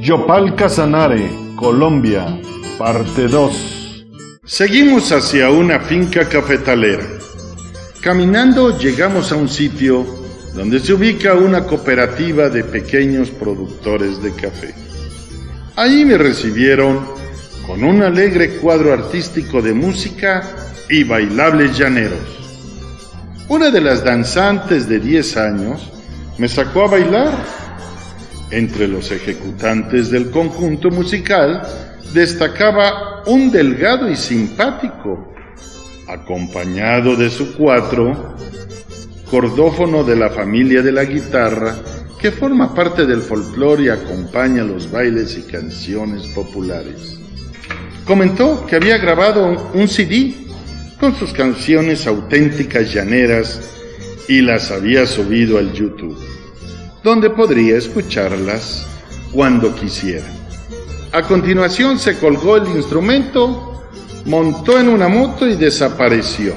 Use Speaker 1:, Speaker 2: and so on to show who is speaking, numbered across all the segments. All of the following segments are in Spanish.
Speaker 1: Yopal Casanare, Colombia, parte 2. Seguimos hacia una finca cafetalera. Caminando llegamos a un sitio donde se ubica una cooperativa de pequeños productores de café. Allí me recibieron con un alegre cuadro artístico de música y bailables llaneros. Una de las danzantes de 10 años me sacó a bailar. Entre los ejecutantes del conjunto musical destacaba un delgado y simpático, acompañado de su cuatro, cordófono de la familia de la guitarra, que forma parte del folclore y acompaña los bailes y canciones populares. Comentó que había grabado un CD con sus canciones auténticas llaneras y las había subido al YouTube, donde podría escucharlas cuando quisiera. A continuación se colgó el instrumento, montó en una moto y desapareció.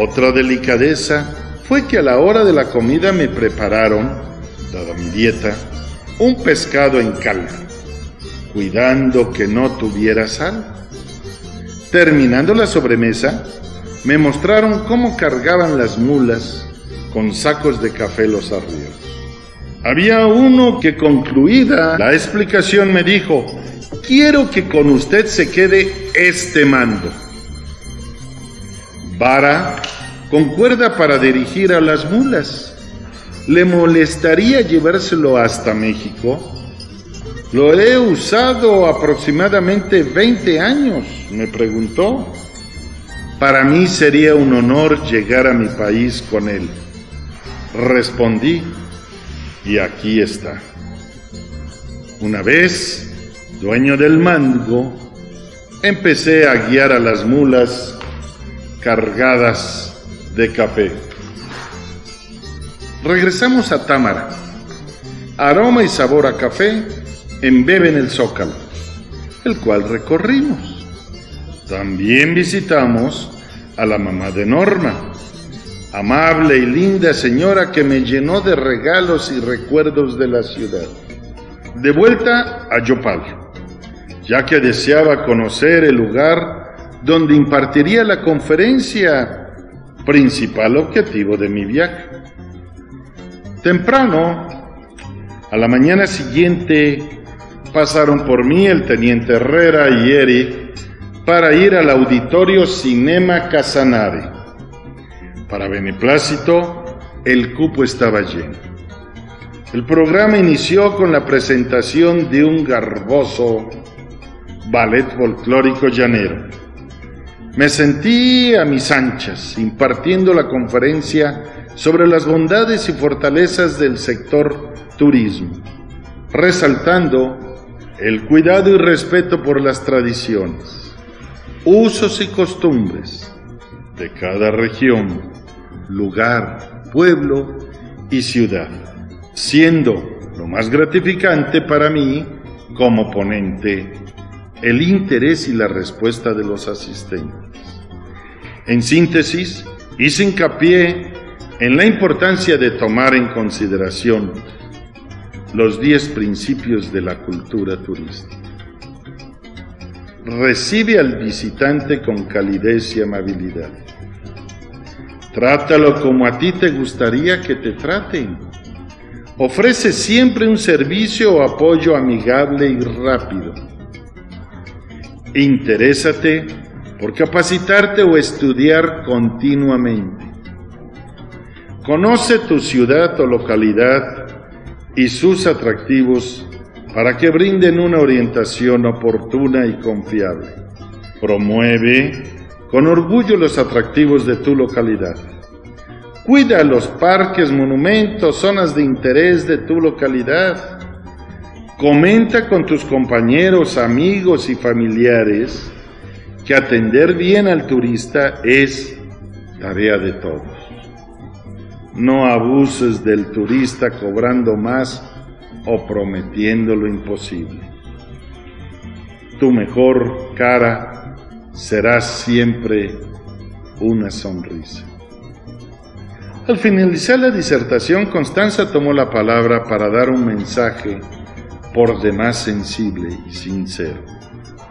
Speaker 1: Otra delicadeza fue que a la hora de la comida me prepararon, dada mi dieta, un pescado en caldo, cuidando que no tuviera sal. Terminando la sobremesa, me mostraron cómo cargaban las mulas con sacos de café los arrieros. Había uno que concluida la explicación me dijo, quiero que con usted se quede este mando. Vara con cuerda para dirigir a las mulas. ¿Le molestaría llevárselo hasta México? Lo he usado aproximadamente 20 años, me preguntó. Para mí sería un honor llegar a mi país con él. Respondí, y aquí está. Una vez, dueño del mango, empecé a guiar a las mulas cargadas de café. Regresamos a Támara. Aroma y sabor a café embeben el zócalo, el cual recorrimos. También visitamos a la mamá de Norma, amable y linda señora que me llenó de regalos y recuerdos de la ciudad. De vuelta a Yopal, ya que deseaba conocer el lugar donde impartiría la conferencia, principal objetivo de mi viaje. Temprano, a la mañana siguiente, pasaron por mí el teniente Herrera y Eric para ir al auditorio Cinema Casanare para beneplácito, el cupo estaba lleno. El programa inició con la presentación de un garboso ballet folclórico llanero. Me sentí a mis anchas impartiendo la conferencia sobre las bondades y fortalezas del sector turismo, resaltando el cuidado y respeto por las tradiciones, usos y costumbres de cada región lugar, pueblo y ciudad, siendo lo más gratificante para mí como ponente el interés y la respuesta de los asistentes. En síntesis, hice hincapié en la importancia de tomar en consideración los diez principios de la cultura turística. Recibe al visitante con calidez y amabilidad Trátalo como a ti te gustaría que te traten. Ofrece siempre un servicio o apoyo amigable y rápido. Interésate por capacitarte o estudiar continuamente. Conoce tu ciudad o localidad y sus atractivos para que brinden una orientación oportuna y confiable. Promueve con orgullo los atractivos de tu localidad. Cuida los parques, monumentos, zonas de interés de tu localidad. Comenta con tus compañeros, amigos y familiares que atender bien al turista es tarea de todos. No abuses del turista cobrando más o prometiendo lo imposible. Tu mejor cara será siempre una sonrisa. Al finalizar la disertación, Constanza tomó la palabra para dar un mensaje por demás sensible y sincero,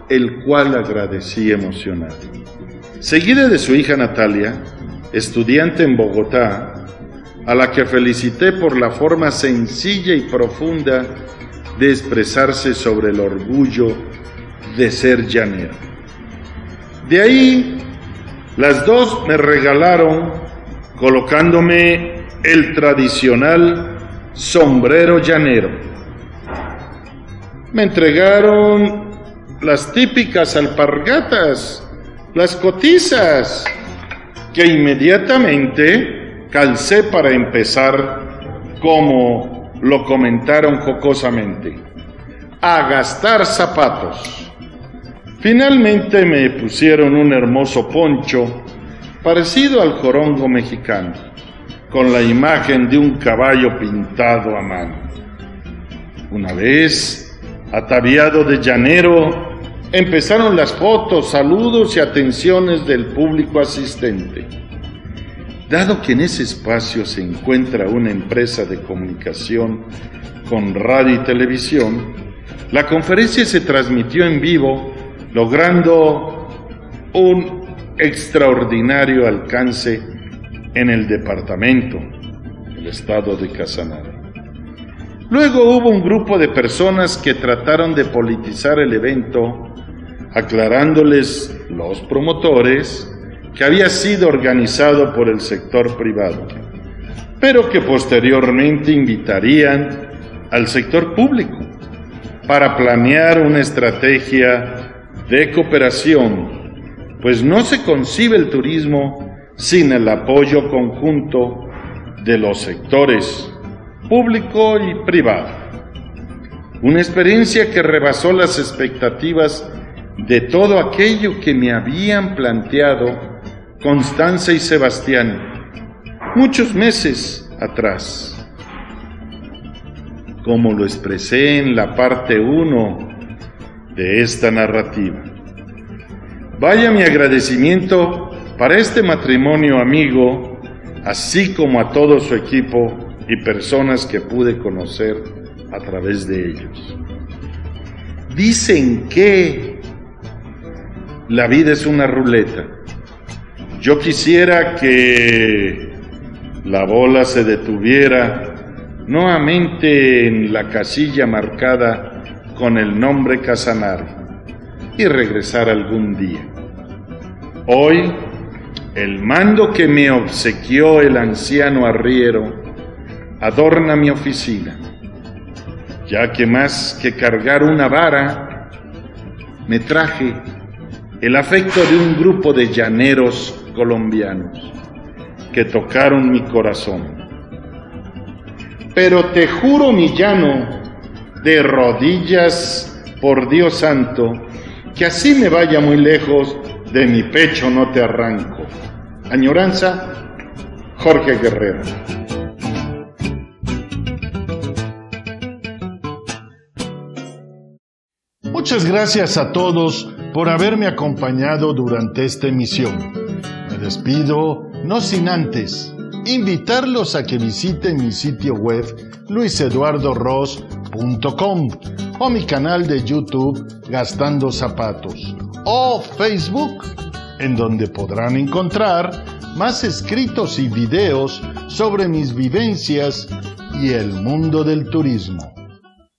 Speaker 1: el cual agradecí emocionado. Seguida de su hija Natalia, estudiante en Bogotá, a la que felicité por la forma sencilla y profunda de expresarse sobre el orgullo de ser llanero. De ahí, las dos me regalaron colocándome el tradicional sombrero llanero. Me entregaron las típicas alpargatas, las cotizas, que inmediatamente calcé para empezar, como lo comentaron jocosamente, a gastar zapatos. Finalmente me pusieron un hermoso poncho parecido al jorongo mexicano, con la imagen de un caballo pintado a mano. Una vez, ataviado de llanero, empezaron las fotos, saludos y atenciones del público asistente. Dado que en ese espacio se encuentra una empresa de comunicación con radio y televisión, la conferencia se transmitió en vivo, logrando un extraordinario alcance en el departamento, el estado de Casanare. Luego hubo un grupo de personas que trataron de politizar el evento aclarándoles los promotores que había sido organizado por el sector privado, pero que posteriormente invitarían al sector público para planear una estrategia de cooperación, pues no se concibe el turismo sin el apoyo conjunto de los sectores público y privado. Una experiencia que rebasó las expectativas de todo aquello que me habían planteado Constanza y Sebastián muchos meses atrás. Como lo expresé en la parte 1 de esta narrativa. Vaya mi agradecimiento para este matrimonio amigo, así como a todo su equipo y personas que pude conocer a través de ellos. Dicen que la vida es una ruleta. Yo quisiera que la bola se detuviera nuevamente en la casilla marcada con el nombre Casanare y regresar algún día. Hoy, el mando que me obsequió el anciano arriero adorna mi oficina, ya que más que cargar una vara, me traje el afecto de un grupo de llaneros colombianos que tocaron mi corazón. Pero te juro, mi llano, de rodillas, por Dios santo, que así me vaya muy lejos, de mi pecho no te arranco. Añoranza, Jorge Guerrero. Muchas gracias a todos por haberme acompañado durante esta emisión. Me despido, no sin antes, invitarlos a que visiten mi sitio web luiseduardoros.com o mi canal de YouTube Gastando Zapatos o Facebook, en donde podrán encontrar más escritos y videos sobre mis vivencias y el mundo del turismo.